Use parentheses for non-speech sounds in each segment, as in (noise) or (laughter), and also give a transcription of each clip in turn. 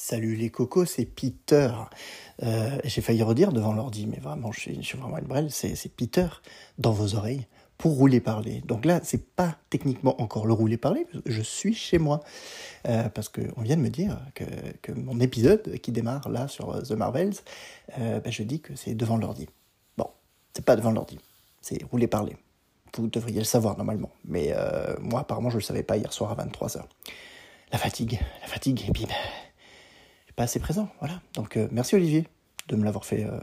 Salut les cocos, c'est Peter. Euh, j'ai failli redire devant l'ordi, mais vraiment, je suis, vraiment une brêle. C'est, Peter dans vos oreilles pour rouler parler. Donc là, c'est pas techniquement encore le rouler parler, je suis chez moi. Euh, parce qu'on vient de me dire que, mon épisode qui démarre là sur The Marvels, euh, ben je dis que c'est devant l'ordi. Bon, c'est pas devant l'ordi, c'est rouler parler. Vous devriez le savoir normalement, mais moi apparemment je le savais pas hier soir à 23h. La fatigue, la fatigue, et ben, pas assez présent, voilà. Donc euh, merci Olivier de me l'avoir fait, euh,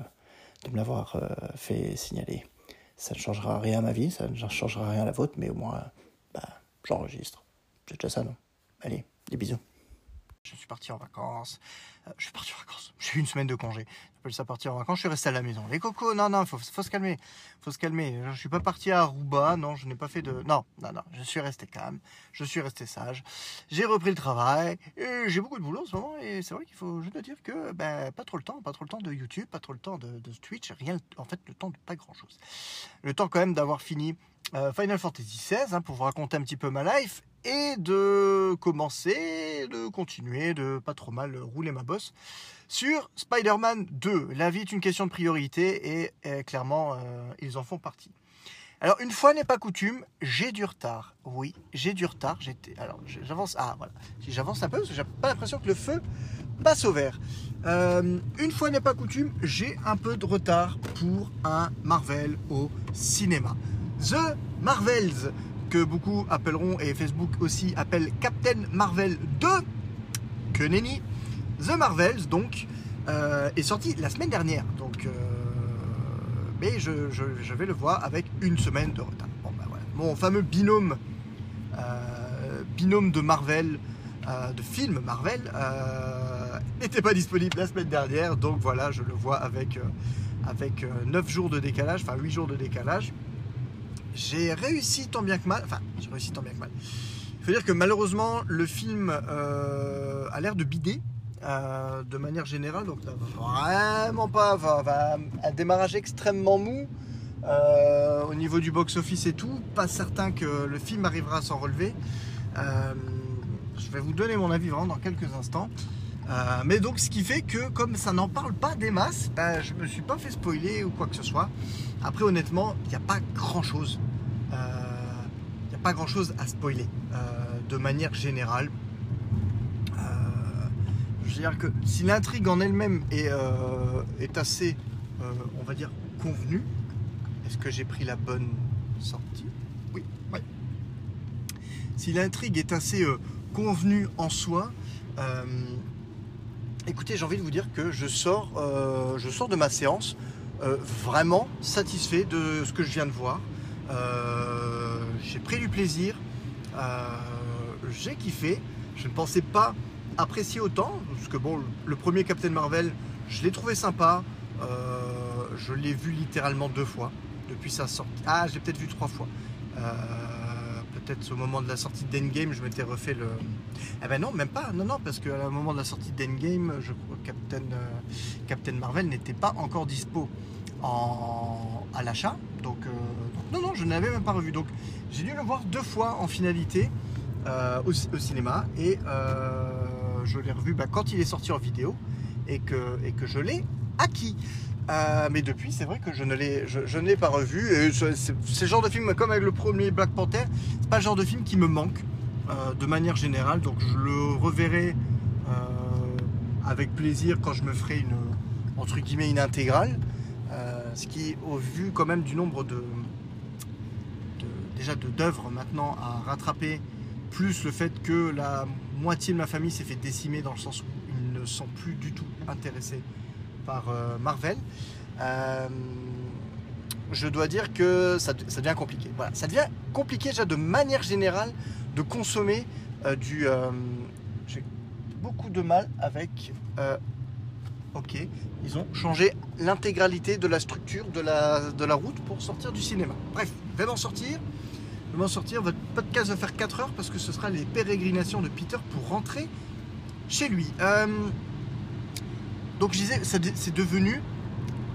de me l'avoir euh, fait signaler. Ça ne changera rien à ma vie, ça ne changera rien à la vôtre, mais au moins, bah, j'enregistre. C'est déjà ça, non? Allez, des bisous. Je suis parti en vacances. Euh, je suis parti en vacances. J'ai eu une semaine de congé. J'appelle ça partir en vacances. Je suis resté à la maison. Les cocos, non, non, faut, faut se calmer. Faut se calmer. Je suis pas parti à Aruba. Non, je n'ai pas fait de. Non, non, non. Je suis resté calme. Je suis resté sage. J'ai repris le travail. J'ai beaucoup de boulot en ce moment. Et c'est vrai qu'il faut, dois dire que, ben, pas trop le temps. Pas trop le temps de YouTube. Pas trop le temps de, de Twitch. Rien. En fait, le temps de pas grand chose. Le temps quand même d'avoir fini Final Fantasy XVI hein, pour vous raconter un petit peu ma life et de commencer, de continuer, de pas trop mal rouler ma bosse sur Spider-Man 2. La vie est une question de priorité et, et clairement, euh, ils en font partie. Alors, une fois n'est pas coutume, j'ai du retard. Oui, j'ai du retard. J'étais. Alors, j'avance. Ah, voilà. Si j'avance un peu, parce que j'ai pas l'impression que le feu passe au vert. Euh, une fois n'est pas coutume, j'ai un peu de retard pour un Marvel au cinéma. The Marvels, que beaucoup appelleront, et Facebook aussi appelle Captain Marvel 2, que nenni. The Marvels, donc, euh, est sorti la semaine dernière. Donc, euh, mais je, vais le voir avec une semaine de retard. Ben. Mon fameux binôme, euh, binôme de Marvel, de film Marvel, n'était pas disponible la semaine dernière. Donc voilà, je le vois avec, avec 9 jours de décalage, enfin 8 jours de décalage j'ai réussi tant bien que mal. Enfin, j'ai réussi tant bien que mal. Il faut dire que malheureusement, le film euh, a l'air de bider euh, de manière générale. Donc, vraiment pas. Va, va, un démarrage extrêmement mou euh, au niveau du box-office et tout. Pas certain que le film arrivera à s'en relever. Euh, je vais vous donner mon avis vraiment dans quelques instants. Euh, mais donc, ce qui fait que, comme ça n'en parle pas des masses, ben, je me suis pas fait spoiler ou quoi que ce soit. Après, honnêtement, il n'y a pas grand chose. Il euh, n'y a pas grand chose à spoiler euh, de manière générale. Je veux dire que si l'intrigue en elle-même est, est, assez, on va dire, convenue, est-ce que j'ai pris la bonne sortie? Oui, oui. Si l'intrigue est assez convenue en soi, écoutez, j'ai envie de vous dire que je sors, euh, je sors de ma séance euh, vraiment satisfait de ce que je viens de voir. Euh, j'ai pris du plaisir, j'ai kiffé. Je ne pensais pas apprécier autant, parce que bon, le premier Captain Marvel, je l'ai trouvé sympa. je l'ai vu littéralement deux fois depuis sa sortie. Ah, j'ai peut-être vu trois fois peut-être au moment de la sortie d'Endgame, je m'étais refait le. Eh ben non, même pas. Non, non, parce qu'à moment de la sortie d'Endgame, je crois Captain, euh, Captain Marvel n'était pas encore dispo en... à l'achat. Donc, euh... donc, non, non, je n'avais même pas revu. Donc, j'ai dû le voir deux fois en finalité euh, au, cinéma et je l'ai revu bah, quand il est sorti en vidéo et que, et que je l'ai acquis. Euh, mais depuis, c'est vrai que je ne l'ai, pas revu. C'est, le genre de film, comme avec le premier Black Panther, c'est pas le genre de film qui me manque euh, de manière générale. Donc je le reverrai euh, avec plaisir quand je me ferai une, entre guillemets, une intégrale. Ce qui, au vu quand même du nombre déjà d'œuvres maintenant à rattraper, plus le fait que la moitié de ma famille s'est fait décimer dans le sens où ils ne sont plus du tout intéressés par euh, Marvel, euh, je dois dire que ça, devient compliqué. Voilà, ça devient compliqué déjà de manière générale de consommer euh, du. J'ai beaucoup de mal avec. Ok, ils ont changé l'intégralité de la structure de la, de la route pour sortir du cinéma. Bref, je vais m'en sortir. Je vais m'en sortir. Votre podcast va faire 4 heures parce que ce sera les pérégrinations de Peter pour rentrer chez lui. Donc je disais, c'est devenu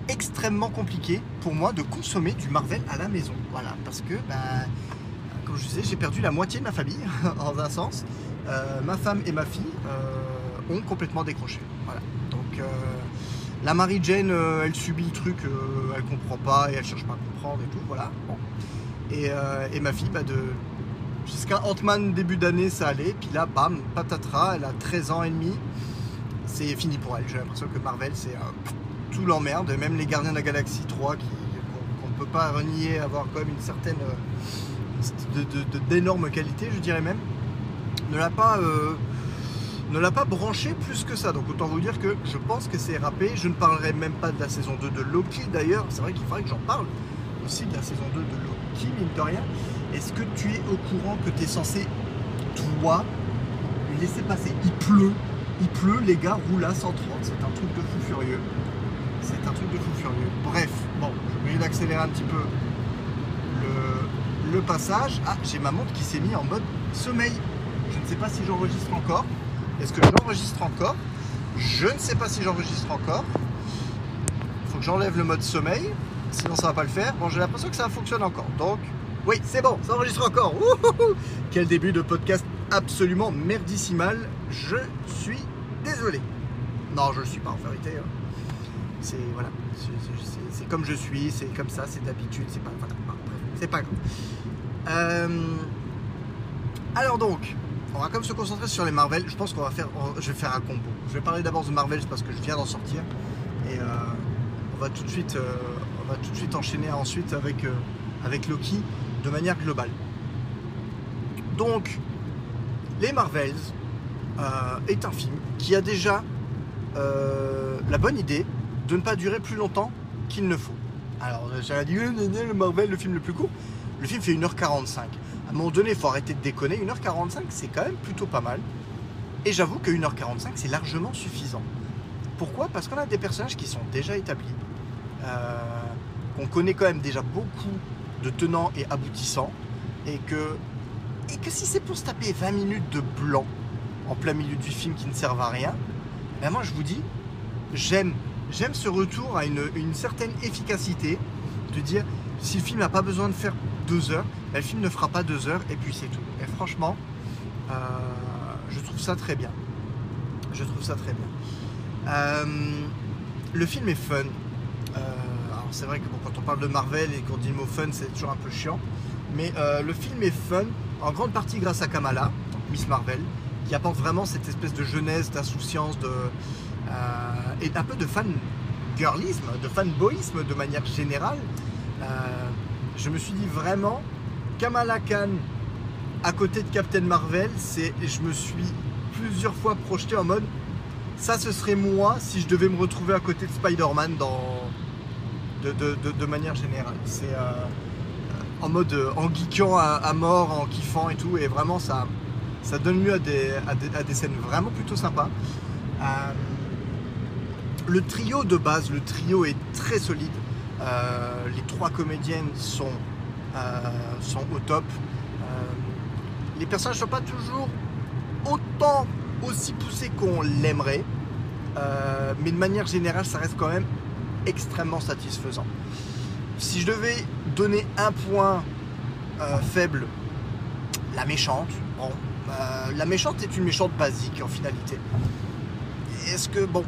extrêmement compliqué pour moi de consommer du Marvel à la maison. Voilà, parce que, bah, comme je disais, j'ai perdu la moitié de ma famille, (laughs) en un sens. Euh, ma femme et ma fille euh, ont complètement décroché. Voilà. Donc euh, la Mary Jane, elle subit le truc, elle comprend pas et elle cherche pas à comprendre et tout. Voilà. Et ma fille, bah, de jusqu'à Ant-Man début d'année, ça allait. Puis là, bam, patatras, elle a 13 ans et demi. C'est fini pour elle. J'ai l'impression que Marvel, c'est euh, tout l'emmerde. Même les Gardiens de la Galaxie 3, qui, qu'on ne peut pas renier, avoir quand même une certaine euh, d'énorme qualité, je dirais même, ne l'a pas euh, ne l'a pas branché plus que ça. Donc autant vous dire que je pense que c'est râpé. Je ne parlerai même pas de la saison 2 de Loki d'ailleurs. C'est vrai qu'il faudrait que j'en parle aussi de la saison 2 de Loki, mine de rien. Est-ce que tu es au courant que tu es censé, toi, laisser passer? Il pleut. Il pleut, les gars roulent à 130. C'est un truc de fou furieux. C'est un truc de fou furieux. Bref, bon, je vais d'accélérer un petit peu le, passage. Ah, j'ai ma montre qui s'est mise en mode sommeil. Je ne sais pas si j'enregistre encore. Est-ce que j'enregistre encore? Je ne sais pas si j'enregistre encore. Il faut que j'enlève le mode sommeil, sinon ça va pas le faire. Bon, j'ai l'impression que ça fonctionne encore. Donc, oui, c'est bon, ça enregistre encore. Quel début de podcast absolument merdissimal. Je suis désolé. Non, je ne suis pas en vérité. hein. C'est voilà, comme je suis, c'est comme ça, c'est d'habitude, c'est pas pas grave. Euh, alors donc, on va même se concentrer sur les Marvel. Je pense qu'on va faire, je vais faire un combo. Je vais parler d'abord de Marvel parce que je viens d'en sortir et euh, on va tout de suite, euh, on va tout de suite enchaîner ensuite avec avec Loki de manière globale. Donc, les Marvels est un film qui a déjà euh, la bonne idée de ne pas durer plus longtemps qu'il ne faut. Alors, j'avais dit, euh, euh, le Marvel, le film le plus court. Le film fait 1h45. À un moment donné, il faut arrêter de déconner. 1h45, c'est quand même plutôt pas mal. Et j'avoue que 1h45, c'est largement suffisant. Pourquoi? Parce qu'on a des personnages qui sont déjà établis, euh, qu'on connaît quand même déjà beaucoup de tenants et aboutissants, et que, et que si c'est pour se taper 20 minutes de blanc en plein milieu du film qui ne servent à rien, ben moi je vous dis, j'aime, j'aime ce retour à une, certaine efficacité, de dire si le film n'a pas besoin de faire deux heures, ben, le film ne fera pas deux heures et puis c'est tout. Et franchement, euh, je trouve ça très bien. Je trouve ça très bien. Euh, le film est fun. Euh, alors c'est vrai que quand on parle de Marvel et qu'on dit le mot fun, c'est toujours un peu chiant. Mais le film est fun en grande partie grâce à Kamala, Miss Marvel, qui apporte vraiment cette espèce de jeunesse, d'insouciance, de, euh, et un peu de fan girlisme, de fanboyisme de manière générale. Euh, je me suis dit vraiment, Kamala Khan à côté de Captain Marvel, c'est, je me suis plusieurs fois projeté en mode, ça ce serait moi si je devais me retrouver à côté de Spider-Man dans, de, de- de- manière générale. C'est euh, en mode, en geekant à mort, en kiffant et tout, et vraiment ça, ça donne lieu à des, à des, à des scènes vraiment plutôt sympas. Euh, le trio de base, le trio est très solide. Euh, les trois comédiennes sont, euh, sont au top. Les personnages ne sont pas toujours autant aussi poussés qu'on l'aimerait. Mais de manière générale, ça reste quand même extrêmement satisfaisant. Si je devais donner un point faible, la méchante. Bon, euh, la méchante est une méchante basique en finalité. Est-ce que, bon,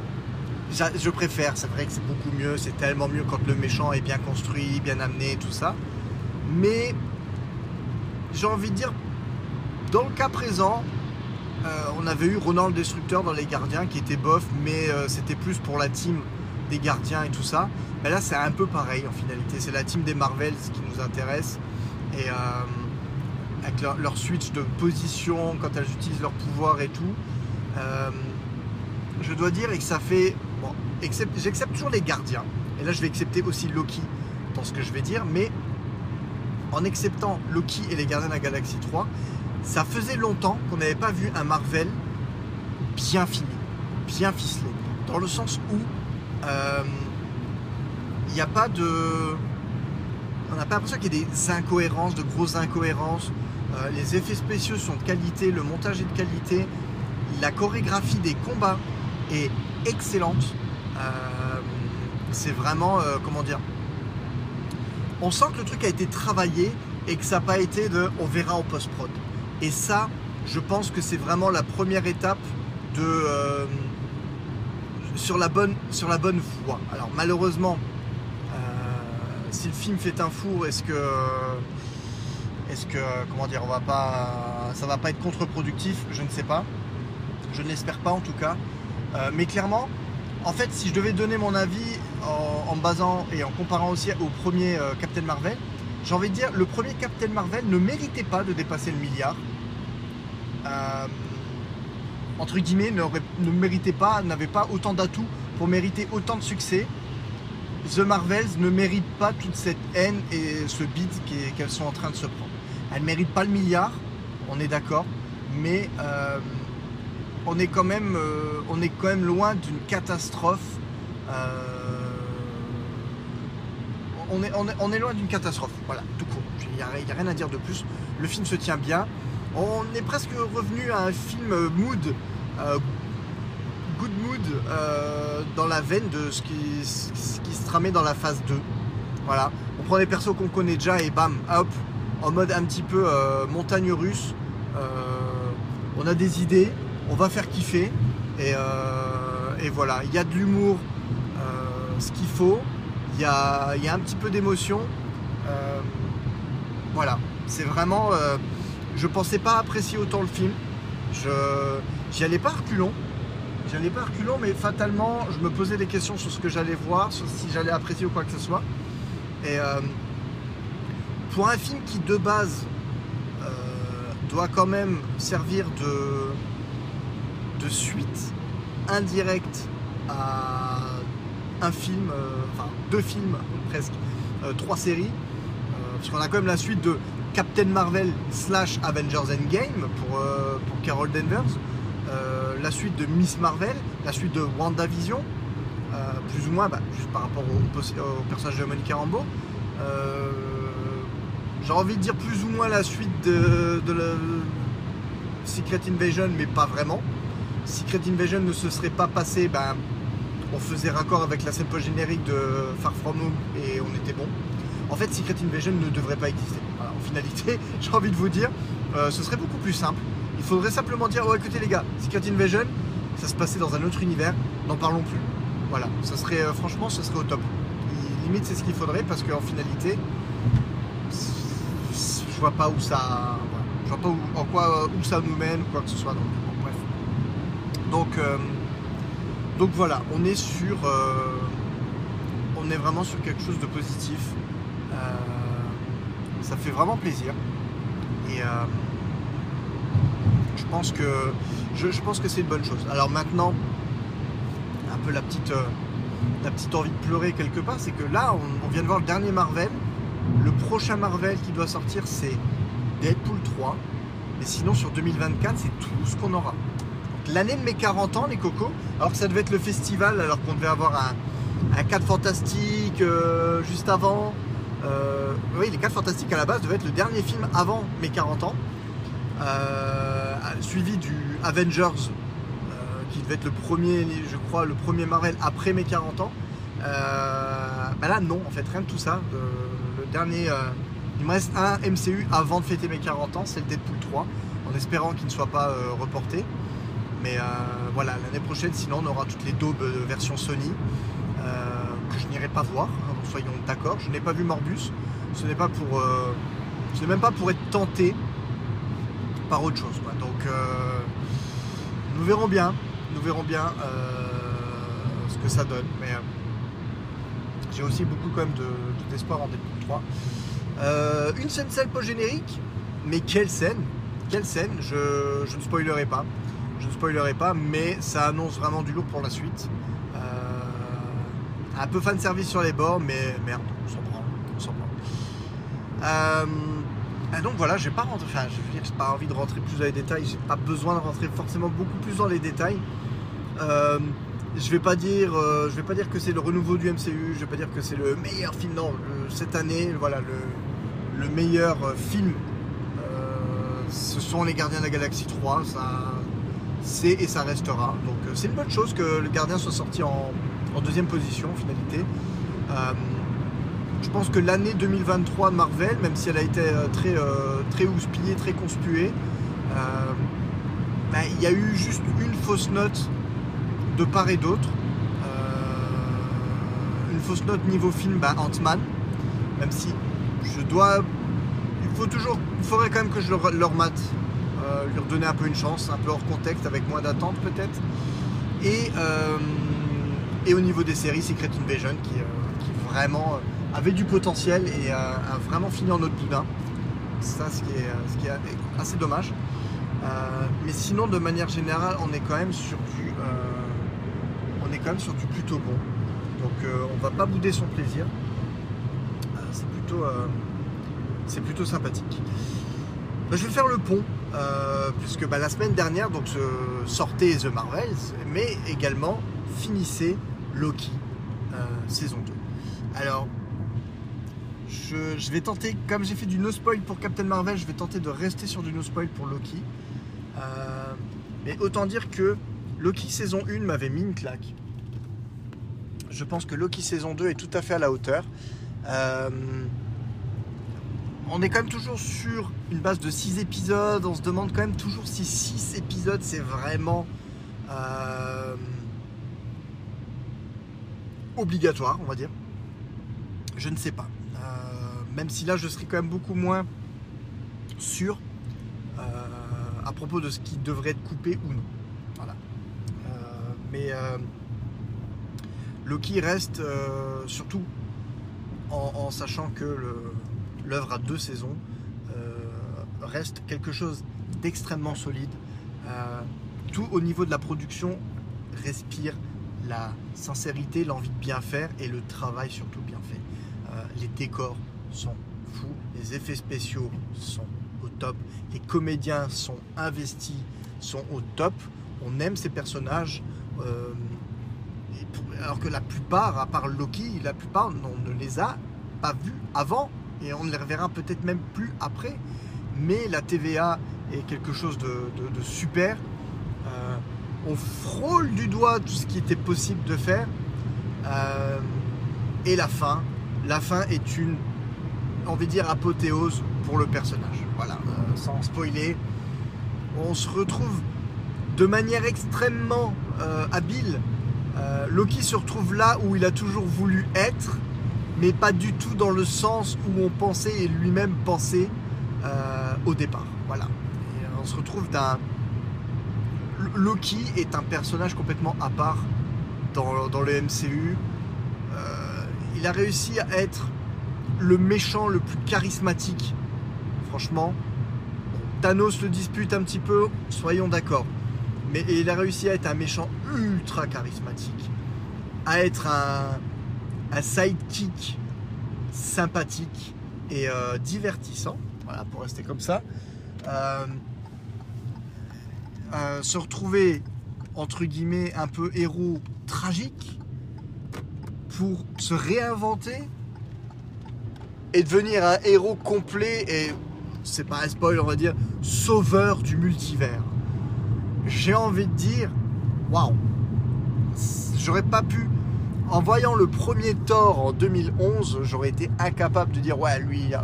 je préfère, c'est vrai que c'est beaucoup mieux, c'est tellement mieux quand le méchant est bien construit, bien amené, tout ça. Mais j'ai envie de dire, dans le cas présent, euh, on avait eu Ronan le Destructeur dans Les Gardiens qui était bof, mais euh, c'était plus pour la team des gardiens et tout ça. Mais là, c'est un peu pareil en finalité. C'est la team des Marvels qui nous intéresse. Et euh, avec leur, switch de position, quand elles utilisent leur pouvoir et tout, euh, je dois dire et que ça fait. Bon, j'accepte toujours les gardiens. Et là, je vais accepter aussi Loki dans ce que je vais dire. Mais en acceptant Loki et les gardiens de la galaxie 3, ça faisait longtemps qu'on n'avait pas vu un Marvel bien fini, bien ficelé. Dans le sens où euh, il n'y a pas de. On n'a pas l'impression qu'il y ait des incohérences, de grosses incohérences. Euh, les effets spéciaux sont de qualité, le montage est de qualité, la chorégraphie des combats est excellente. Euh, c'est vraiment, euh, comment dire, on sent que le truc a été travaillé et que ça n'a pas été de on verra en post-prod. Et ça, je pense que c'est vraiment la première étape de sur la bonne sur la bonne voie. Alors malheureusement, si le film fait un four, est-ce que est-ce que comment dire, on va pas ça va pas être contre-productif? Je ne sais pas. Je ne l'espère pas en tout cas. mais clairement, en fait, si je devais donner mon avis en, basant et en comparant aussi au premier euh, Captain Marvel, j'ai envie de dire le premier Captain Marvel ne méritait pas de dépasser le milliard. Euh, entre guillemets, ne, ne méritait pas, n'avait pas autant d'atouts pour mériter autant de succès. The Marvels ne mérite pas toute cette haine et ce beat qu'elles sont en train de se prendre. Elles ne méritent pas le milliard, on est d'accord, mais euh, on est quand même, euh, on est quand même loin d'une catastrophe. Euh, on, est, loin d'une catastrophe, voilà, tout court. Il n'y a, rien à dire de plus. Le film se tient bien. On est presque revenu à un film mood, good mood, dans la veine de ce qui, se tramait dans la phase 2. Voilà, on prend des persos qu'on connaît déjà et bam, hop, en mode un petit peu montagne russe. on a des idées, on va faire kiffer. Et, euh, voilà, il y a de l'humour, euh, ce qu'il faut. Il y a, un petit peu d'émotion. Euh, voilà, c'est vraiment. je pensais pas apprécier autant le film. Je j'y allais pas reculons. J'y allais pas reculons, mais fatalement, je me posais des questions sur ce que j'allais voir, sur si j'allais apprécier ou quoi que ce soit. Pour un film qui de base doit quand même servir de, de suite indirecte à un film, euh, enfin deux films presque, euh, trois séries, euh, parce qu'on a quand même la suite de Captain Marvel slash Avengers Endgame pour, pour Carol Danvers, la suite de Miss Marvel, la suite de WandaVision, plus ou moins bah, juste par rapport au, personnage de Monica Rambeau. J'ai envie de dire plus ou moins la suite de, de Secret Invasion, mais pas vraiment. Secret Invasion ne se serait pas passé, ben, on faisait raccord avec la scène post-générique de Far From Home et on était bon. En fait, Secret Invasion ne devrait pas exister. en finalité, (laughs) j'ai envie de vous dire, euh, ce serait beaucoup plus simple. Il faudrait simplement dire, oh écoutez les gars, Secret Invasion, ça se passait dans un autre univers, n'en parlons plus. Voilà, ça serait, euh, franchement, ce serait au top. limite, c'est ce qu'il faudrait parce qu'en finalité, vois pas où ça, je vois pas en quoi, où ça nous mène ou quoi que ce soit. Donc, donc, euh, donc voilà, on est sur. Euh, on est vraiment sur quelque chose de positif. Euh, ça fait vraiment plaisir. Et je pense que je, pense que c'est une bonne chose. Alors maintenant, un peu la petite, la petite envie de pleurer quelque part, c'est que là, on, vient de voir le dernier Marvel. Le prochain Marvel qui doit sortir, c'est Deadpool 3. Mais sinon, sur 2024, c'est tout ce qu'on aura l'année de mes 40 ans, les cocos, alors que ça devait être le festival, alors qu'on devait avoir un, un 4 fantastique euh, juste avant. Euh, oui, les 4 fantastiques à la base devaient être le dernier film avant mes 40 ans, euh, suivi du Avengers, qui devait être le premier, je crois, le premier Marvel après mes 40 ans. ben là, non, en fait, rien de tout ça. Dernier, il me reste un MCU avant de fêter mes 40 ans, c'est le Deadpool 3, en espérant qu'il ne soit pas reporté. Mais euh, voilà, l'année prochaine, sinon, on aura toutes les daubes de version Sony euh, que je n'irai pas voir, hein, soyons d'accord. Je n'ai pas vu Morbus. Ce n'est pas pour. Euh, ce n'est même pas pour être tenté par autre chose. Donc, nous verrons bien. Nous verrons bien ce que ça donne. Mais j'ai aussi beaucoup quand même d'espoir de, en Deadpool 3. une scène celle pas générique, mais quelle scène Quelle scène je, je ne spoilerai pas. Je ne spoilerai pas, mais ça annonce vraiment du lourd pour la suite. Euh, un peu fan service sur les bords, mais merde, on s'en prend. On s'en prend. Euh, donc voilà, j'ai pas enfin, je veux pas envie de rentrer plus dans les détails, j'ai pas besoin de rentrer forcément beaucoup plus dans les détails. Euh, je vais pas dire, je vais pas dire que c'est le renouveau du MCU, je vais pas dire que c'est le meilleur film. Non, cette année, voilà, le, le meilleur film, ce sont les Gardiens de la Galaxie 3. Ça, c'est et ça restera. Donc euh, c'est une bonne chose que le gardien soit sorti en, deuxième position en finalité. Euh, je pense que l'année 2023 de Marvel, même si elle a été euh, très, très houspillée, très conspuée, bah, il y a eu juste une fausse note de part et d'autre. Euh, une fausse note niveau film, bah, Ant-Man. Même si je dois. Il faut toujours. Il faudrait quand même que je leur, leur mate. Euh, lui redonner un peu une chance, un peu hors contexte, avec moins d'attente peut-être. Et, euh, et au niveau des séries, Secret Invasion qui, qui vraiment avait du potentiel et a, vraiment fini en autre bibin. Ça, ce qui est, ce qui est assez dommage. mais sinon, de manière générale, on est quand même sur du, quand sur du plutôt bon. Donc, on va pas bouder son plaisir. c'est plutôt, c'est plutôt sympathique. Bah, je vais faire le pont, puisque bah, la semaine dernière, donc sortait The Marvels, mais également finissait Loki saison 2. Alors, je, vais tenter, comme j'ai fait du no spoil pour Captain Marvel, je vais tenter de rester sur du no spoil pour Loki. Euh, mais autant dire que Loki saison 1 m'avait mis une claque. Je pense que Loki saison 2 est tout à fait à la hauteur. Euh, on est quand même toujours sur une base de 6 épisodes. On se demande quand même toujours si 6 épisodes c'est vraiment euh, obligatoire, on va dire. Je ne sais pas même si là je serais quand même beaucoup moins sûr euh, à propos de ce qui devrait être coupé ou non. Voilà. Euh, mais euh, Loki reste surtout en, sachant que l'œuvre a deux saisons, reste quelque chose d'extrêmement solide. tout au niveau de la production respire la sincérité, l'envie de bien faire et le travail surtout bien fait. les décors sont fous, les effets spéciaux sont au top, les comédiens sont investis, sont au top. On aime ces personnages. Euh, alors que la plupart, à part Loki, la plupart, on ne les a pas vus avant et on ne les reverra peut-être même plus après. Mais la TVA est quelque chose de, super. Euh, on frôle du doigt tout ce qui était possible de faire. Euh, et la fin, la fin est une envie de dire, apothéose pour le personnage. Voilà, euh, sans spoiler. On se retrouve de manière extrêmement habile. Euh, Loki se retrouve là où il a toujours voulu être, mais pas du tout dans le sens où on pensait et lui-même pensait au départ. Voilà. on se retrouve d'un. Loki est un personnage complètement à part dans, dans le MCU. il a réussi à être le méchant le plus charismatique. Franchement, Thanos le dispute un petit peu, soyons d'accord. Mais il a réussi à être un méchant ultra charismatique, à être un, sidekick sympathique et euh, divertissant. Voilà, pour rester comme ça. Euh, euh, se retrouver entre guillemets un peu héros tragique pour se réinventer et devenir un héros complet et, c'est pas un spoil, on va dire, sauveur du multivers. J'ai envie de dire, waouh, j'aurais pas pu. En voyant le premier Thor en 2011, j'aurais été incapable de dire, ouais, lui, euh,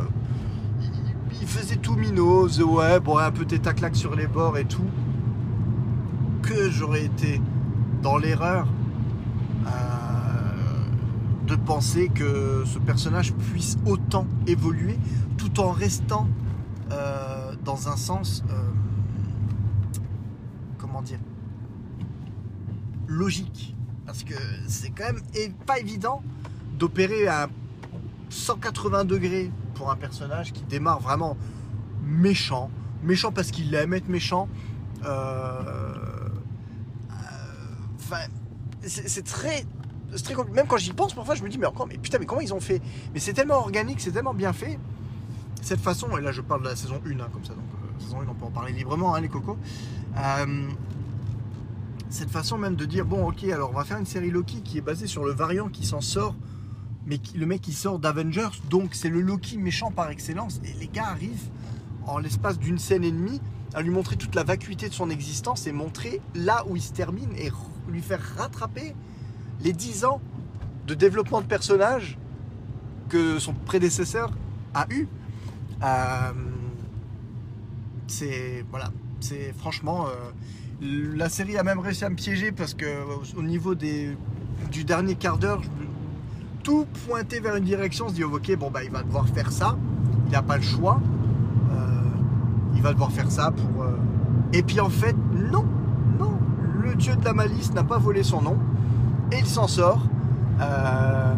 il faisait tout minose, ouais, bon, un peu claque sur les bords et tout. Que j'aurais été dans l'erreur de penser que ce personnage puisse autant évoluer tout en restant euh, dans un sens, euh, comment dire, logique. Parce que c'est quand même pas évident d'opérer à 180 degrés pour un personnage qui démarre vraiment méchant. Méchant parce qu'il aime être méchant. Euh, enfin, c'est très même quand j'y pense, parfois je me dis, mais encore, mais putain, mais comment ils ont fait? Mais c'est tellement organique, c'est tellement bien fait. Cette façon, et là je parle de la saison 1, hein, comme ça, donc euh, saison 1, on peut en parler librement, hein, les cocos. Euh, cette façon même de dire, bon, ok, alors on va faire une série Loki qui est basée sur le variant qui s'en sort, mais le mec qui sort d'Avengers, donc c'est le Loki méchant par excellence, et les gars arrivent en l'espace d'une scène et demie à lui montrer toute la vacuité de son existence et montrer là où il se termine et lui faire rattraper les 10 ans de développement de personnage que son prédécesseur a eu. Euh, c'est voilà, c'est franchement. euh, la série a même réussi à me piéger parce que au niveau des, du dernier quart d'heure, tout pointait vers une direction. On se dit, oh, ok, bon, bah, il va devoir faire ça. Il n'a pas le choix. Euh, il va devoir faire ça pour. euh, Et puis en fait, non, non. Le dieu de la malice n'a pas volé son nom. Et il s'en sort. euh,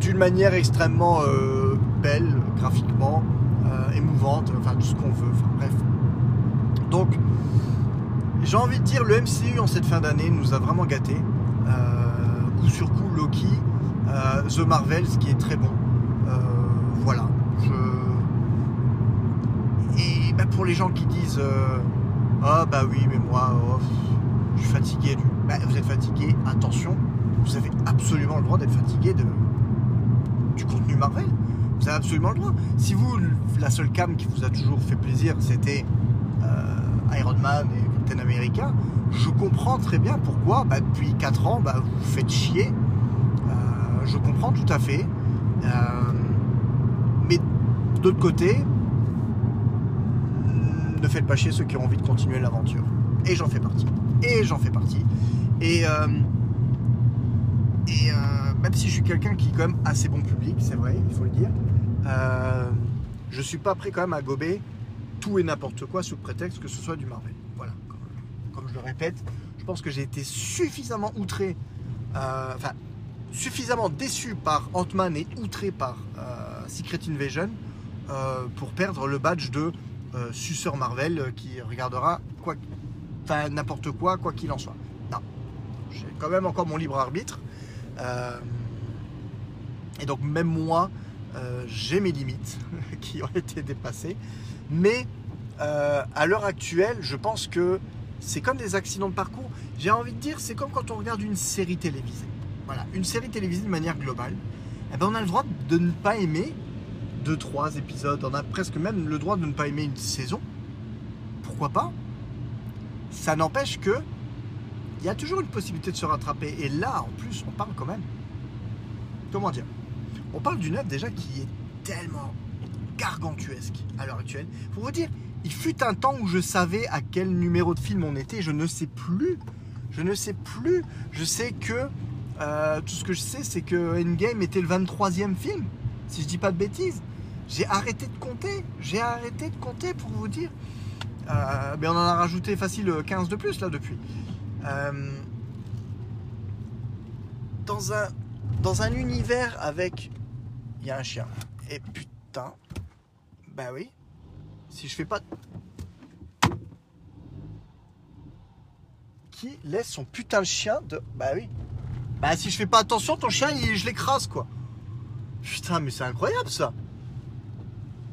d'une manière extrêmement belle, graphiquement, émouvante, enfin tout ce qu'on veut, enfin bref. Donc, j'ai envie de dire, le MCU en cette fin d'année nous a vraiment gâtés. Euh, coup sur coup, Loki, euh, The Marvels qui est très bon. Euh, voilà. Et bah, pour les gens qui disent euh, Ah bah oui, mais moi, oh, je suis fatigué du. Bah, vous êtes fatigué, attention, vous avez absolument le droit d'être fatigué de, du contenu Marvel. Vous avez absolument le droit. Si vous, la seule cam qui vous a toujours fait plaisir, c'était euh, Iron Man et Captain America, je comprends très bien pourquoi, bah, depuis 4 ans, bah, vous faites chier. Euh, je comprends tout à fait. Euh, mais d'autre côté, ne faites pas chier ceux qui ont envie de continuer l'aventure. Et j'en fais partie. Et j'en fais partie. Et, euh, même si je suis quelqu'un qui est quand même assez bon public, c'est vrai, il faut le dire, je suis pas prêt quand même à gober tout et n'importe quoi sous prétexte que ce soit du Marvel. Comme, je le répète, je pense que j'ai été suffisamment outré, euh, enfin suffisamment déçu par Ant-Man et outré par euh, Secret Invasion euh, pour perdre le badge de suceur Marvel qui regardera quoi, enfin n'importe quoi, quoi qu'il en soit. Non, j'ai quand même encore mon libre arbitre. Et donc même moi, j'ai mes limites (laughs) qui ont été dépassées. Mais à l'heure actuelle, je pense que c'est comme des accidents de parcours. J'ai envie de dire, c'est comme quand on regarde une série télévisée. Voilà, une série télévisée de manière globale. Eh ben, on a le droit de ne pas aimer deux, trois épisodes. On a presque même le droit de ne pas aimer une saison. Pourquoi pas? Ça n'empêche que il y a toujours une possibilité de se rattraper. Et là, en plus, on parle quand même. Comment dire On parle d'une œuvre déjà qui est tellement gargantuesque à l'heure actuelle. Pour vous dire, il fut un temps où je savais à quel numéro de film on était. Je ne sais plus. Je ne sais plus. Je sais que euh, tout ce que je sais, c'est que Endgame était le 23e film. Si je dis pas de bêtises. J'ai arrêté de compter. J'ai arrêté de compter pour vous dire. Euh, mais on en a rajouté facile 15 de plus là depuis. Euh, dans un dans un univers avec il y a un chien et putain bah oui si je fais pas qui laisse son putain de chien de bah oui. Bah si je fais pas attention ton chien je l'écrase quoi. Putain mais c'est incroyable ça.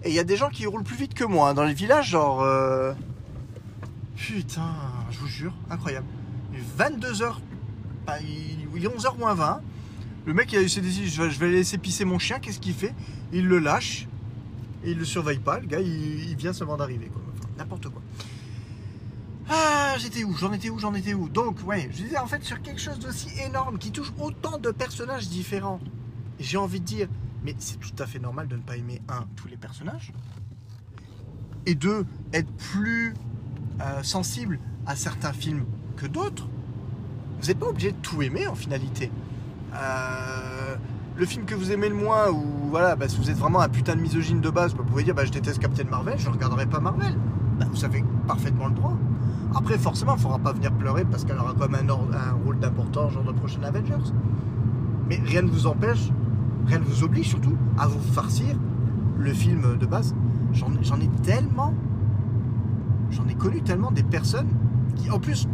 Et il y a des gens qui roulent plus vite que moi hein, dans les villages genre euh, putain je vous jure incroyable. 22h, il est 11h moins 20. Le mec, il s'est dit, je vais, je vais laisser pisser mon chien, qu'est-ce qu'il fait? Il le lâche, et il le surveille pas, le gars, il, vient seulement d'arriver, n'importe quoi. Ah, j'étais où? J'en étais où? J'en étais où? Donc, ouais, je disais, en fait, sur quelque chose d'aussi énorme, qui touche autant de personnages différents, j'ai envie de dire, mais c'est tout à fait normal de ne pas aimer, un, tous les personnages, et deux, être plus euh, sensible à certains films que d'autres. Vous n'êtes pas obligé de tout aimer en finalité. Euh, le film que vous aimez le moins, ou voilà, bah, si vous êtes vraiment un putain de misogyne de base, vous pouvez dire bah, je déteste Captain Marvel, je ne regarderai pas Marvel. Bah, vous avez parfaitement le droit. Après, forcément, il ne faudra pas venir pleurer parce qu'elle aura un, or- un rôle d'important, genre de prochaine Avengers. Mais rien ne vous empêche, rien ne vous oblige surtout à vous farcir le film de base. J'en ai tellement, j'en ai connu tellement des personnes qui, en plus,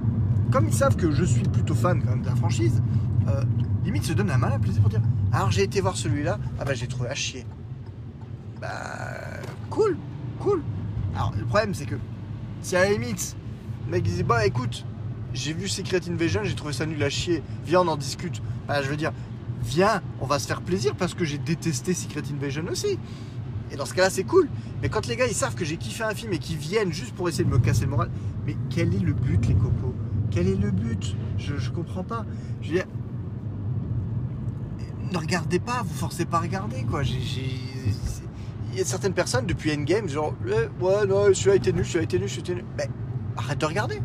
comme ils savent que je suis plutôt fan quand même de la franchise, euh, limite se donnent un malin plaisir pour dire alors j'ai été voir celui-là, ah bah j'ai trouvé à chier. Bah cool, cool. Alors le problème c'est que si à la limite le mec disait bah écoute, j'ai vu Secret Invasion, j'ai trouvé ça nul à chier, viens on en discute. Bah je veux dire, viens, on va se faire plaisir parce que j'ai détesté Secret Invasion aussi. Et dans ce cas-là c'est cool. Mais quand les gars ils savent que j'ai kiffé un film et qu'ils viennent juste pour essayer de me casser le moral, mais quel est le but les cocos? Quel est le but? Je, je comprends pas. Je veux regardez pas, vous forcez pas à regarder quoi. Il y certaines personnes depuis Endgame, genre, eh, ouais, non, celui-là a été nul, celui-là a nul. Mais arrête de regarder.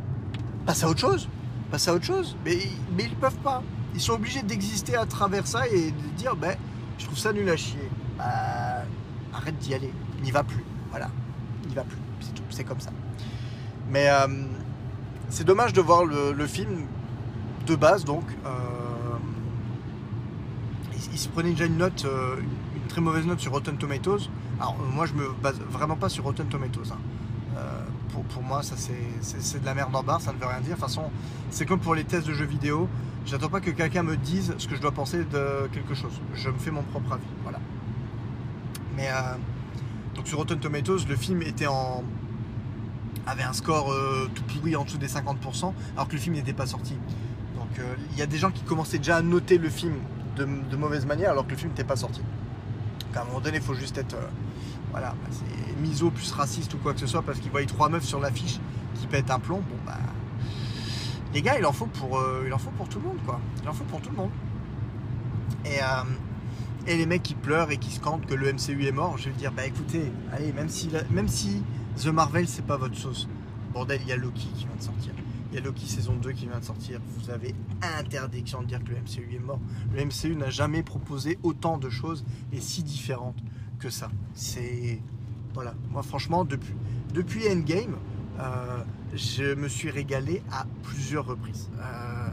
Passe à autre chose. Passe à autre chose. Mais, mais ils peuvent pas. Ils sont obligés d'exister à travers ça et de dire, ben, je trouve ça nul à chier. Bah, arrête d'y aller. N'y va plus. Voilà. N'y va plus. C'est tout. C'est comme ça. Mais euh, c'est dommage de voir le, film de base, donc. Euh, il, se prenait déjà une note, euh, une très mauvaise note sur Rotten Tomatoes. Alors, moi, je me base vraiment pas sur Rotten Tomatoes. Hein. Pour, pour, moi, ça c'est de la merde en barre, ça ne veut rien dire. De toute façon, c'est comme pour les tests de jeux vidéo. J'attends pas que quelqu'un me dise ce que je dois penser de quelque chose. Je me fais mon propre avis. Voilà. Mais donc sur Rotten Tomatoes, le film était en avait un score euh, tout pourri en dessous des 50%, alors que le film n'était pas sorti. Donc euh, il y a des gens qui commençaient déjà à noter le film de, mauvaise manière, alors que le film n'était pas sorti. Donc à un moment donné, il faut juste être euh, voilà, bah, c'est miso plus raciste ou quoi que ce soit, parce qu'ils voient trois meufs sur l'affiche qui pètent un plomb. Bon bah les gars, il en faut pour, il en faut pour tout le monde, quoi. Il en faut pour tout le monde. Et, et les mecs qui pleurent et qui scandent que le MCU est mort, je vais dire, bah écoutez, allez, même si, même si The Marvel, c'est pas votre sauce. Bordel, il y a Loki qui vient de sortir. Il y a Loki saison 2 qui vient de sortir. Vous avez interdiction de dire que le MCU est mort. Le MCU n'a jamais proposé autant de choses et si différentes que ça. C'est. Voilà. Moi, franchement, depuis, depuis Endgame, euh, je me suis régalé à plusieurs reprises. Euh,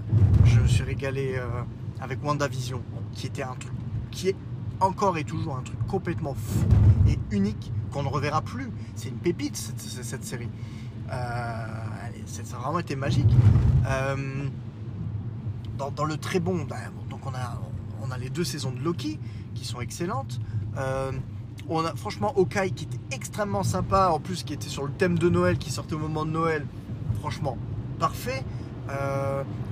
je me suis régalé euh, avec WandaVision, qui était un truc qui est encore et toujours un truc complètement fou et unique qu'on ne reverra plus. C'est une pépite cette, série. Euh, ça a vraiment été magique. Euh, dans, le très bon, bah, donc on a, on a les deux saisons de Loki qui sont excellentes. Euh, on a franchement Hawkeye qui était extrêmement sympa, en plus qui était sur le thème de Noël, qui sortait au moment de Noël. Franchement, parfait.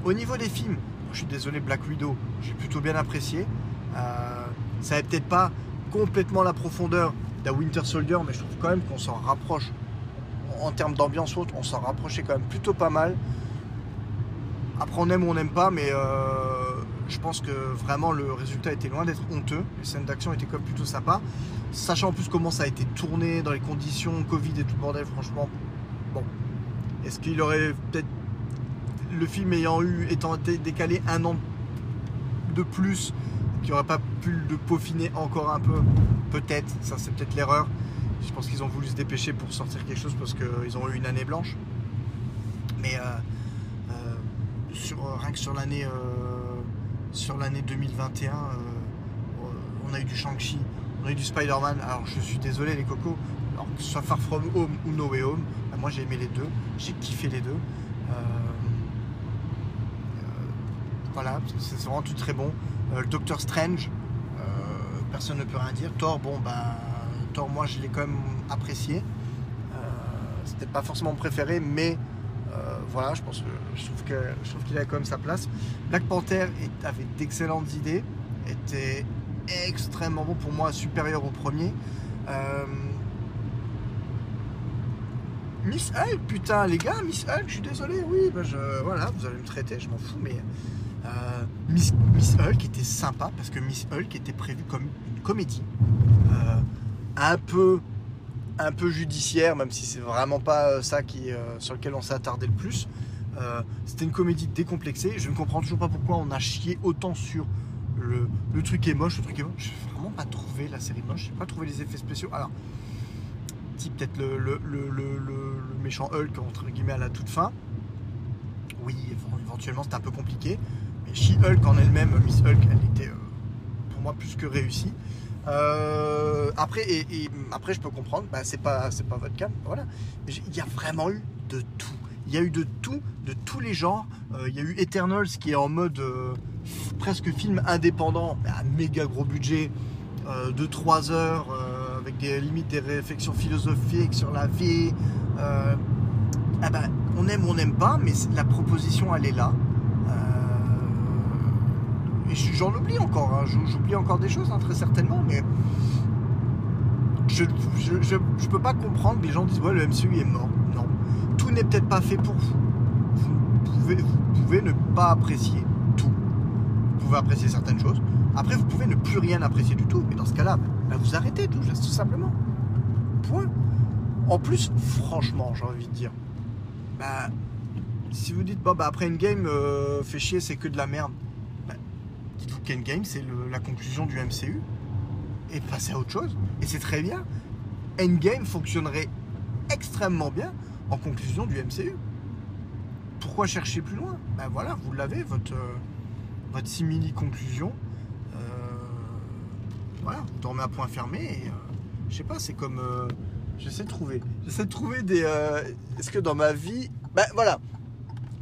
au niveau des films, je suis désolé, Black Widow, j'ai plutôt bien apprécié. ça n'avait peut-être pas complètement la profondeur d'un Winter Soldier, mais je trouve quand même qu'on s'en rapproche. En termes d'ambiance haute, on s'en rapprochait quand même plutôt pas mal. Après, on aime ou on n'aime pas, mais euh, je pense que vraiment le résultat était loin d'être honteux. Les scènes d'action étaient quand même plutôt sympas. Sachant en plus comment ça a été tourné dans les conditions Covid et tout le bordel, franchement, bon. Est-ce qu'il aurait peut-être. Le film ayant eu, étant été décalé un an de plus, qui n'aurait pas pu le peaufiner encore un peu? Peut-être, ça c'est peut-être l'erreur. Je pense qu'ils ont voulu se dépêcher pour sortir quelque chose parce qu'ils ont eu une année blanche. Mais euh, euh, euh, rien que sur l'année sur l'année 2021, on a eu du Shang-Chi, on a eu du Spider-Man. Alors je suis désolé les cocos, alors que ce soit Far From Home ou No Way Home, bah, moi j'ai aimé les deux, j'ai kiffé les deux. voilà, c'est vraiment tout très bon. le Doctor Strange, personne ne peut rien dire. Thor, bon, bah, Moi, je l'ai quand même apprécié. Euh, C'était pas forcément mon préféré, mais euh, voilà, je pense je trouve que je trouve qu'il a quand même sa place. Black Panther avait d'excellentes idées, était extrêmement bon pour moi, supérieur au premier. Euh, Miss Hulk, putain, les gars, Miss Hulk, je suis désolé, oui, bah je, voilà, vous allez me traiter, je m'en fous, mais Miss, Hulk était sympa parce que Miss Hulk était prévue comme une comédie. Un peu un peu judiciaire, même si c'est vraiment pas euh, ça qui, sur lequel on s'est attardé le plus. C'était une comédie décomplexée. Je ne comprends toujours pas pourquoi on a chié autant sur le, le truc est moche. Le truc est moche. Vraiment pas trouvé la série moche. Je n'ai pas trouvé les effets spéciaux. Alors, type peut-être le, le, le, méchant Hulk entre guillemets à la toute fin. Oui, éventuellement c'était un peu compliqué. She-Hulk en elle-même, Miss Hulk, elle était euh, pour moi plus que réussie. Euh, après, après, je peux comprendre, bah, c'est pas, pas votre cas, voilà. Il y a vraiment eu de tout. Il y a eu de tout, de tous les genres. Euh, il y a eu Eternals qui est en mode presque film indépendant, un méga gros budget de 3 heures, avec des limites des réflexions philosophiques sur la vie. Ah bah, on aime ou on n'aime pas, mais la proposition elle est là j'en oublie encore, hein. j'oublie encore des choses, hein, très certainement, mais je ne peux pas comprendre que les gens disent ouais le MCU est mort. Non, tout n'est peut-être pas fait pour vous. Vous pouvez, ne pas apprécier tout. Vous pouvez apprécier certaines choses. Après, vous pouvez ne plus rien apprécier du tout. Mais dans ce cas-là, bah, vous arrêtez tout, tout simplement. point. En plus, franchement, j'ai envie de dire, bah, si vous dites, bon, bah, après Endgame, euh, fait chier, c'est que de la merde. Dites-vous qu'Endgame, c'est la conclusion du MCU. Et passez à autre chose. Et c'est très bien. Endgame fonctionnerait extrêmement bien en conclusion du MCU. Pourquoi chercher plus loin? Ben voilà, vous l'avez, votre, euh, votre simili-conclusion. Euh, voilà, vous dormez à point fermé et euh, je sais pas, c'est comme. j'essaie de trouver. J'essaie de trouver des. Est-ce que dans ma vie. Ben voilà,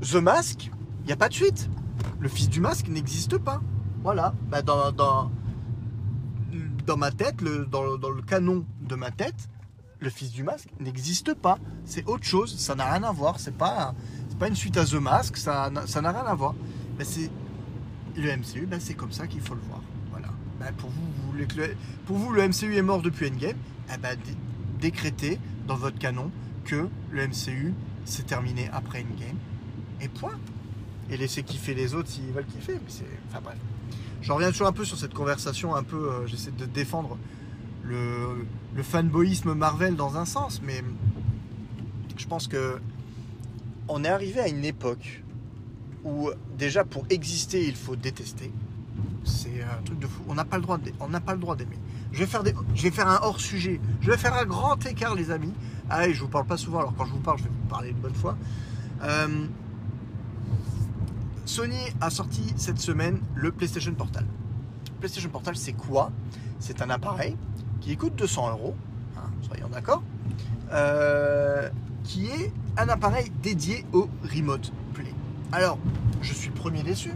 The Mask, il n'y a pas de suite. Le fils du masque n'existe pas. Voilà, Ben, dans, ma tête, dans, le- canon de ma tête, le fils du masque n'existe pas. C'est autre chose, ça n'a rien à voir. C'est pas, pas une suite à The Mask, ça n'a rien à voir. Mais c'est le MCU, ben c'est comme ça qu'il faut le voir. Voilà. Pour vous, le- MCU est mort depuis Endgame. Eh dé- décrétez dans votre canon que le MCU s'est terminé après Endgame. Et point. Et laissez kiffer les autres s'ils veulent kiffer. Mais enfin bref. J'en reviens toujours un peu sur cette conversation, un peu, euh, j'essaie de défendre le, fanboyisme Marvel dans un sens, mais je pense que on est arrivé à une époque où déjà pour exister il faut détester. C'est un truc de fou. On n'a pas le droit, de- on n'a pas le droit d'aimer. Je vais faire des, je vais faire un hors sujet. Je vais faire un grand écart, les amis. Ah, et je vous parle pas souvent. Alors quand je vous parle, je vais vous parler une bonne fois. Euh, Sony a sorti cette semaine le PlayStation Portal. PlayStation Portal, c'est quoi? C'est un appareil qui coûte 200 euros, hein, soyons d'accord, euh, qui est un appareil dédié au Remote Play. Alors, je suis premier déçu,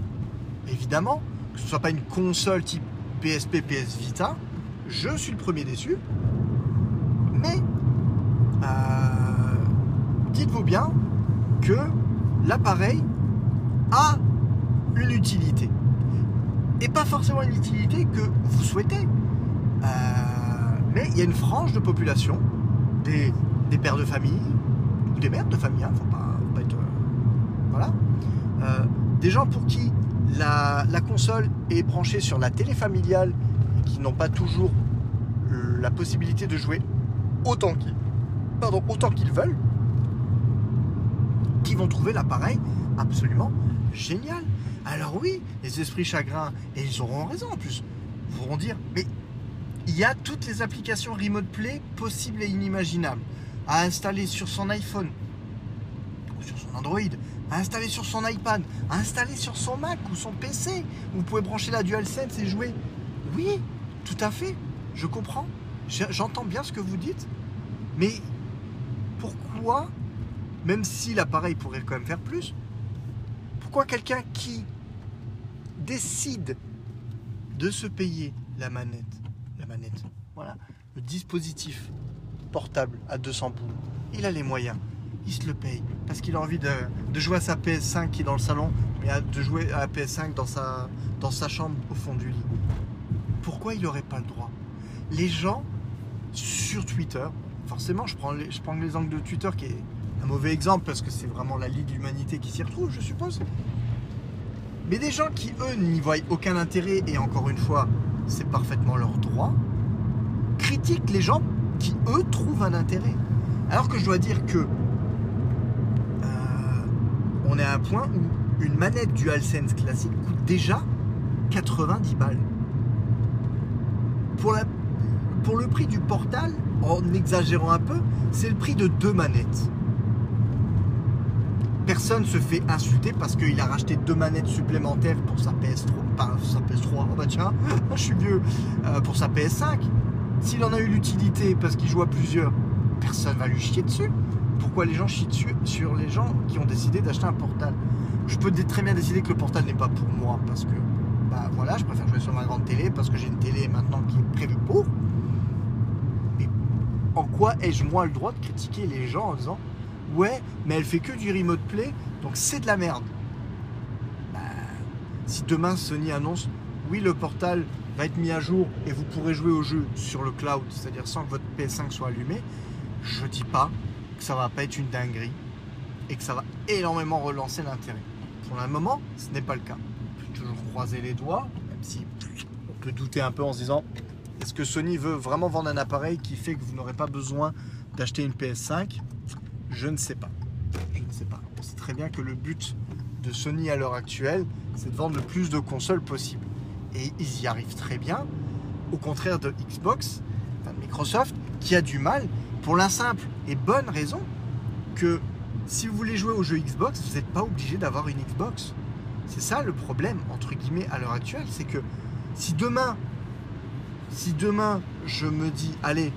évidemment, que ce soit pas une console type PSP, PS Vita, je suis le premier déçu, mais euh, dites-vous bien que l'appareil a une utilité. Et pas forcément une utilité que vous souhaitez. Euh, mais il y a une frange de population, des, pères de famille, ou des mères de famille, hein, euh, voilà. Euh, des gens pour qui la, console est branchée sur la télé familiale et qui n'ont pas toujours la possibilité de jouer autant qu'ils pardon, autant qu'ils veulent, qui vont trouver l'appareil absolument génial. Alors oui, les esprits chagrins, et ils auront raison en plus, vont dire, mais il y a toutes les applications Remote Play possibles et inimaginables à installer sur son iPhone ou sur son Android, à installer sur son iPad, à installer sur son Mac ou son PC. Vous pouvez brancher la DualSense et jouer. Oui, tout à fait, je comprends. J'entends bien ce que vous dites, mais pourquoi, même si l'appareil pourrait quand même faire plus, quelqu'un qui décide de se payer la manette, la manette, voilà, le dispositif portable à 200 boules, il a les moyens, il se le paye parce qu'il a envie de, jouer à sa PS5 qui est dans le salon, mais de jouer à la PS5 dans sa, dans sa chambre au fond du lit. Pourquoi il n'aurait pas le droit? Les gens sur Twitter, forcément, je prends, les- je prends l'exemple de Twitter qui est un mauvais exemple parce que c'est vraiment la Ligue de l'humanité qui s'y retrouve, je suppose. Mais des gens qui, eux, n'y voient aucun intérêt, et encore une fois, c'est parfaitement leur droit, critiquent les gens qui, eux, trouvent un intérêt. Alors que je dois dire que euh, on est à un point où une manette DualSense classique coûte déjà 90 balles. Pour le prix du portal, en exagérant un peu, c'est le prix de deux manettes personne se fait insulter parce qu'il a racheté deux manettes supplémentaires pour sa PS3. Pas sa PS3, oh bah tiens, (laughs) je suis vieux. euh, pour sa PS5. S'il en a eu l'utilité parce qu'il joue à plusieurs, personne va lui chier dessus. Pourquoi les gens chient dessus sur les gens qui ont décidé d'acheter un portal? Je peux très bien décider que le portal n'est pas pour moi parce que, bah voilà, je préfère jouer sur ma grande télé parce que j'ai une télé maintenant qui est prévue pour. Mais en quoi ai-je moi le droit de critiquer les gens en disant Ouais, mais elle fait que du remote play, donc c'est de la merde. Bah, si demain Sony annonce, oui, le portal va être mis à jour et vous pourrez jouer au jeu sur le cloud, c'est-à-dire sans que votre PS5 soit allumé, je dis pas que ça va pas être une dinguerie et que ça va énormément relancer l'intérêt. Pour le moment, ce n'est pas le cas. On peut toujours croiser les doigts, même si on peut douter un peu en se disant Est-ce que Sony veut vraiment vendre un appareil qui fait que vous n'aurez pas besoin d'acheter une PS5 Je ne sais pas. Je ne sais pas. On sait très bien que le but de Sony à l'heure actuelle, c'est de vendre le plus de consoles possible. Et ils y arrivent très bien, au contraire de Xbox, de Microsoft, qui a du mal, pour la simple et bonne raison que si vous voulez jouer au jeu Xbox, vous n'êtes pas obligé d'avoir une Xbox. C'est ça le problème, entre guillemets, à l'heure actuelle, c'est que si demain, si demain je me dis, allez,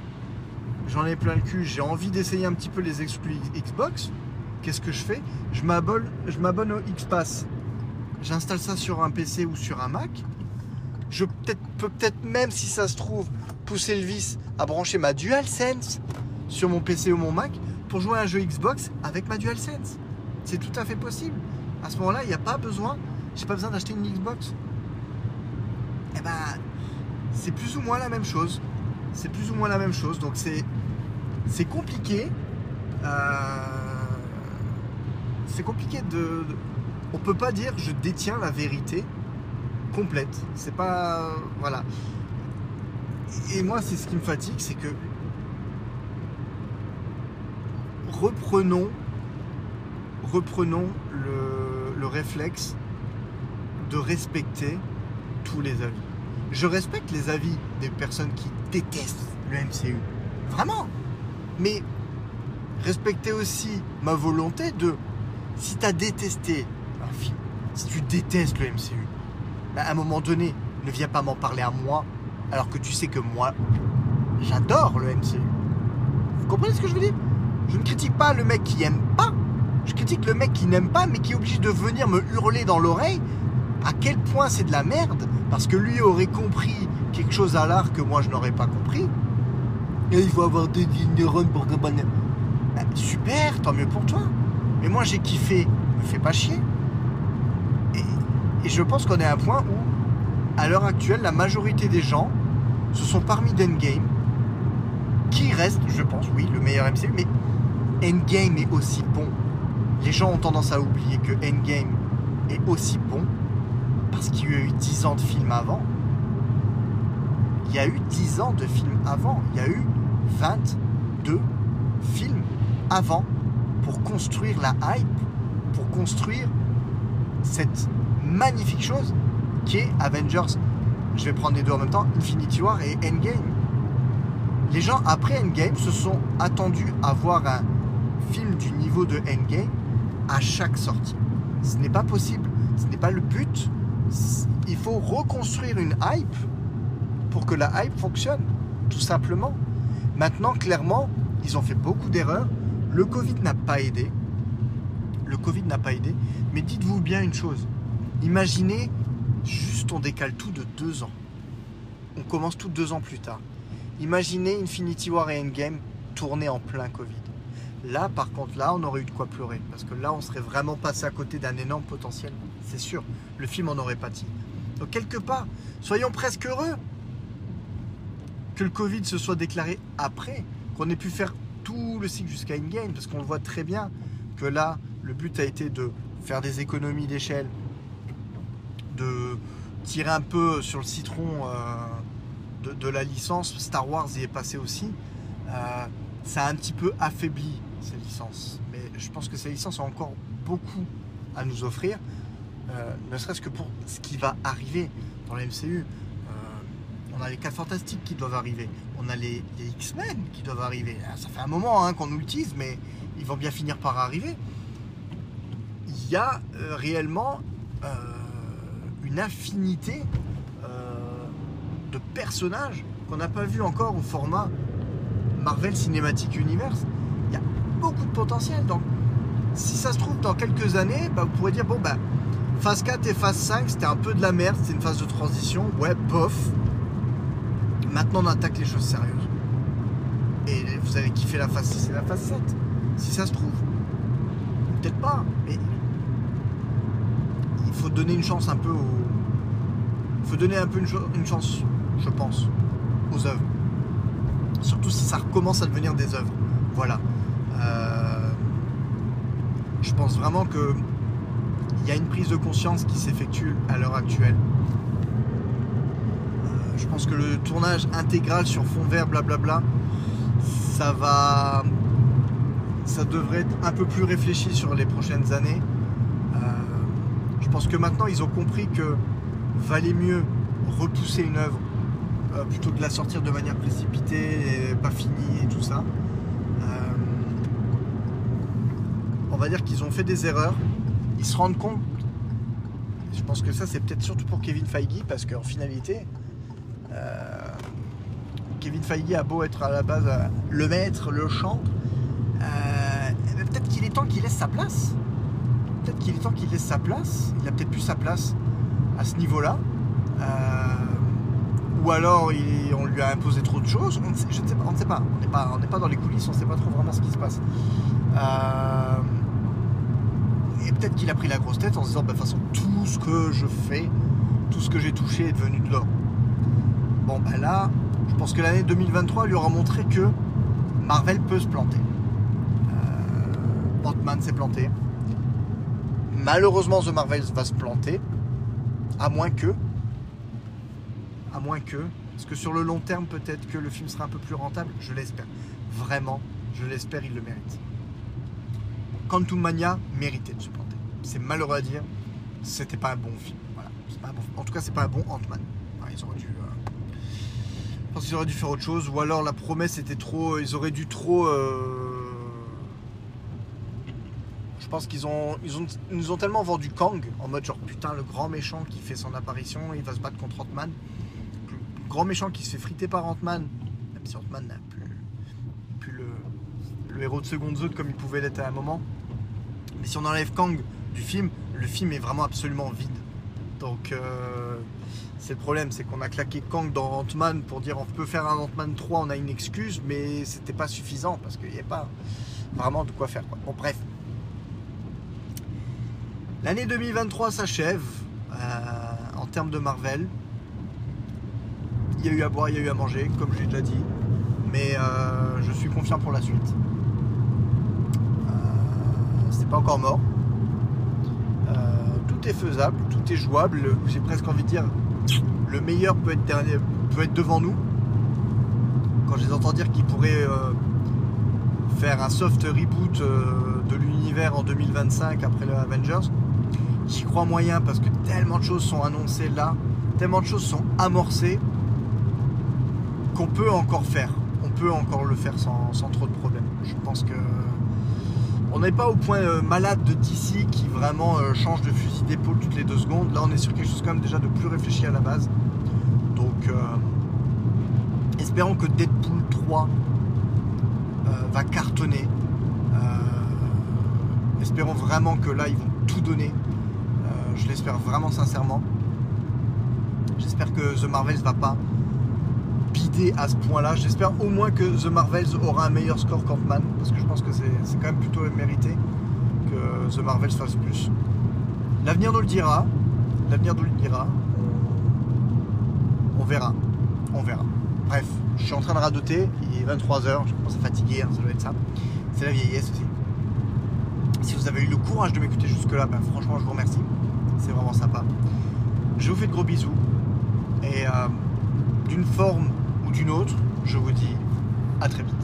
j'en ai plein le cul, j'ai envie d'essayer un petit peu les exclus Xbox, qu'est-ce que je fais? Je m'abonne, au Xpass. J'installe ça sur un PC ou sur un Mac. Je peut peux peut-être même, si ça se trouve, pousser le vis à brancher ma DualSense sur mon PC ou mon Mac pour jouer à un jeu Xbox avec ma DualSense. C'est tout à fait possible. À ce moment-là, il n'y a pas besoin, j'ai pas besoin d'acheter une Xbox. Eh ben, c'est plus ou moins la même chose. C'est plus ou moins la même chose. Donc c'est compliqué. Euh, c'est compliqué de, On peut pas dire je détiens la vérité complète. C'est pas. Voilà. Et moi, c'est ce qui me fatigue, c'est que. Reprenons. Reprenons le, le réflexe de respecter tous les avis. Je respecte les avis des personnes qui détestent le MCU. Vraiment. Mais respectez aussi ma volonté de si tu as détesté un film, si tu détestes le MCU, bah, à un moment donné, ne viens pas m'en parler à moi, alors que tu sais que moi, j'adore le MCU. Vous comprenez ce que je veux dire? Je ne critique pas le mec qui aime pas, je critique le mec qui n'aime pas, mais qui est obligé de venir me hurler dans l'oreille à quel point c'est de la merde, parce que lui aurait compris quelque chose à l'art que moi je n'aurais pas compris. Et il faut avoir des neurones pour que... Bah, super, tant mieux pour toi. Mais moi j'ai kiffé, me fais pas chier. Et, je pense qu'on est à un point où, à l'heure actuelle, la majorité des gens se sont parmi d'Endgame, qui reste, je pense, oui, le meilleur MCU, mais Endgame est aussi bon. Les gens ont tendance à oublier que Endgame est aussi bon parce qu'il y a eu 10 ans de films avant. Il y a eu 10 ans de films avant. Il y a eu 22 films avant pour construire la hype, pour construire cette magnifique chose qui est Avengers. Je vais prendre les deux en même temps, Infinity War et Endgame. Les gens après Endgame se sont attendus à voir un film du niveau de Endgame à chaque sortie. Ce n'est pas possible, ce n'est pas le but. Il faut reconstruire une hype pour que la hype fonctionne, tout simplement. Maintenant, clairement, ils ont fait beaucoup d'erreurs. Le Covid n'a pas aidé. Le Covid n'a pas aidé. Mais dites-vous bien une chose. Imaginez, juste on décale tout de deux ans. On commence tout deux ans plus tard. Imaginez Infinity War et Endgame tournés en plein Covid. Là, par contre, là, on aurait eu de quoi pleurer. Parce que là, on serait vraiment passé à côté d'un énorme potentiel. C'est sûr. Le film en aurait pâti. Donc, quelque part, soyons presque heureux que le Covid se soit déclaré après, qu'on ait pu faire tout le cycle jusqu'à Endgame. Parce qu'on voit très bien que là, le but a été de faire des économies d'échelle, de tirer un peu sur le citron euh, de, la licence. Star Wars y est passé aussi. Euh, ça a un petit peu affaibli ces licences. Mais je pense que ces licences ont encore beaucoup à nous offrir, euh, ne serait-ce que pour ce qui va arriver dans la MCU. Euh, on a les 4 fantastiques qui doivent arriver, on a les, X-Men qui doivent arriver. Ah, ça fait un moment hein, qu'on nous utilise, mais ils vont bien finir par arriver. Il y a euh, réellement une infinité de personnages qu'on n'a pas vu encore au format Marvel Cinematic Universe beaucoup de potentiel. Donc, si ça se trouve, dans quelques années, bah, vous pourrez dire bon, bah, phase 4 et phase 5, c'était un peu de la merde, c'était une phase de transition. Ouais, bof. Maintenant, on attaque les choses sérieuses. Et vous allez kiffer la phase 6 et la phase 7. Si ça se trouve. Peut-être pas, mais il faut donner une chance un peu aux. Il faut donner un peu une, une chance, je pense, aux œuvres. Surtout si ça recommence à devenir des œuvres. Voilà. Euh, je pense vraiment que il y a une prise de conscience qui s'effectue à l'heure actuelle. Euh, je pense que le tournage intégral sur fond vert, blablabla, ça va. Ça devrait être un peu plus réfléchi sur les prochaines années. Euh, je pense que maintenant ils ont compris que valait mieux repousser une œuvre plutôt que de la sortir de manière précipitée et pas finie et tout ça. Euh, on va dire qu'ils ont fait des erreurs. Ils se rendent compte. Je pense que ça c'est peut-être surtout pour Kevin Feige parce qu'en finalité, Kevin Feige a beau être à la base le maître, le chant, peut-être qu'il est temps qu'il laisse sa place. Peut-être qu'il est temps qu'il laisse sa place. Il a peut-être plus sa place à ce niveau-là. Euh, ou alors on lui a imposé trop de choses. On ne sait, je ne sais pas. On pas. On n'est pas, dans les coulisses. On ne sait pas trop vraiment ce qui se passe. Euh, peut-être qu'il a pris la grosse tête en se disant, bah, de toute façon, tout ce que je fais, tout ce que j'ai touché est devenu de l'or. Bon, bah là, je pense que l'année 2023 lui aura montré que Marvel peut se planter. Euh, s'est planté. Malheureusement, The Marvels va se planter. À moins que. À moins que. Parce que sur le long terme, peut-être que le film sera un peu plus rentable. Je l'espère. Vraiment, je l'espère, il le mérite. Quantum Mania méritait de se planter. C'est malheureux à dire. C'était pas un bon film. Voilà. En tout cas, c'est pas un bon Ant-Man. ils auraient dû. Euh, je pense qu'ils auraient dû faire autre chose. Ou alors la promesse était trop. Ils auraient dû trop. Euh, je pense qu'ils ont, ils ont, nous ont tellement vendu Kang en mode genre putain le grand méchant qui fait son apparition, il va se battre contre Ant-Man. Le grand méchant qui se fait friter par Ant-Man, même si Ant-Man n'a plus, le, héros de seconde zone comme il pouvait l'être à un moment. Mais si on enlève Kang du film, le film est vraiment absolument vide. Donc euh, c'est le problème, c'est qu'on a claqué Kang dans Ant-Man pour dire on peut faire un Ant-Man 3, on a une excuse, mais c'était pas suffisant parce qu'il n'y a pas vraiment de quoi faire. Bon bref, L'année 2023 s'achève euh, en termes de Marvel. Il y a eu à boire, il y a eu à manger, comme j'ai déjà dit. Mais euh, je suis confiant pour la suite. C'est pas encore mort. Tout est faisable, tout est jouable. J'ai presque envie de dire, le meilleur peut être, dernier, peut être devant nous. Quand je les entends dire qu'ils pourraient faire un soft reboot de l'univers en 2025 après le Avengers, J'y crois moyen parce que tellement de choses sont annoncées là, tellement de choses sont amorcées qu'on peut encore faire. On peut encore le faire sans, trop de problèmes. Je pense que on n'est pas au point euh, malade de DC qui vraiment euh, change de fusil d'épaule toutes les deux secondes. Là, on est sur quelque chose quand même déjà de plus réfléchi à la base. Donc, euh, espérons que Deadpool 3 va cartonner. espérons vraiment que là, ils vont tout donner. Je l'espère vraiment sincèrement. J'espère que The Marvels va pas à ce point-là. J'espère au moins que The Marvels aura un meilleur score qu'Ant-Man, parce que je pense que c'est quand même plutôt mérité que The Marvels fasse plus. L'avenir nous le dira. L'avenir nous le dira. On verra. On verra. Bref, je suis en train de radoter. Il est 23h. Je commence à fatiguer. Hein, ça doit être ça. C'est la vieillesse aussi. Si vous avez eu le courage de m'écouter jusque-là, ben, franchement, je vous remercie c'est vraiment sympa. Je vous fais de gros bisous et euh, d'une forme d'une autre, je vous dis à très vite.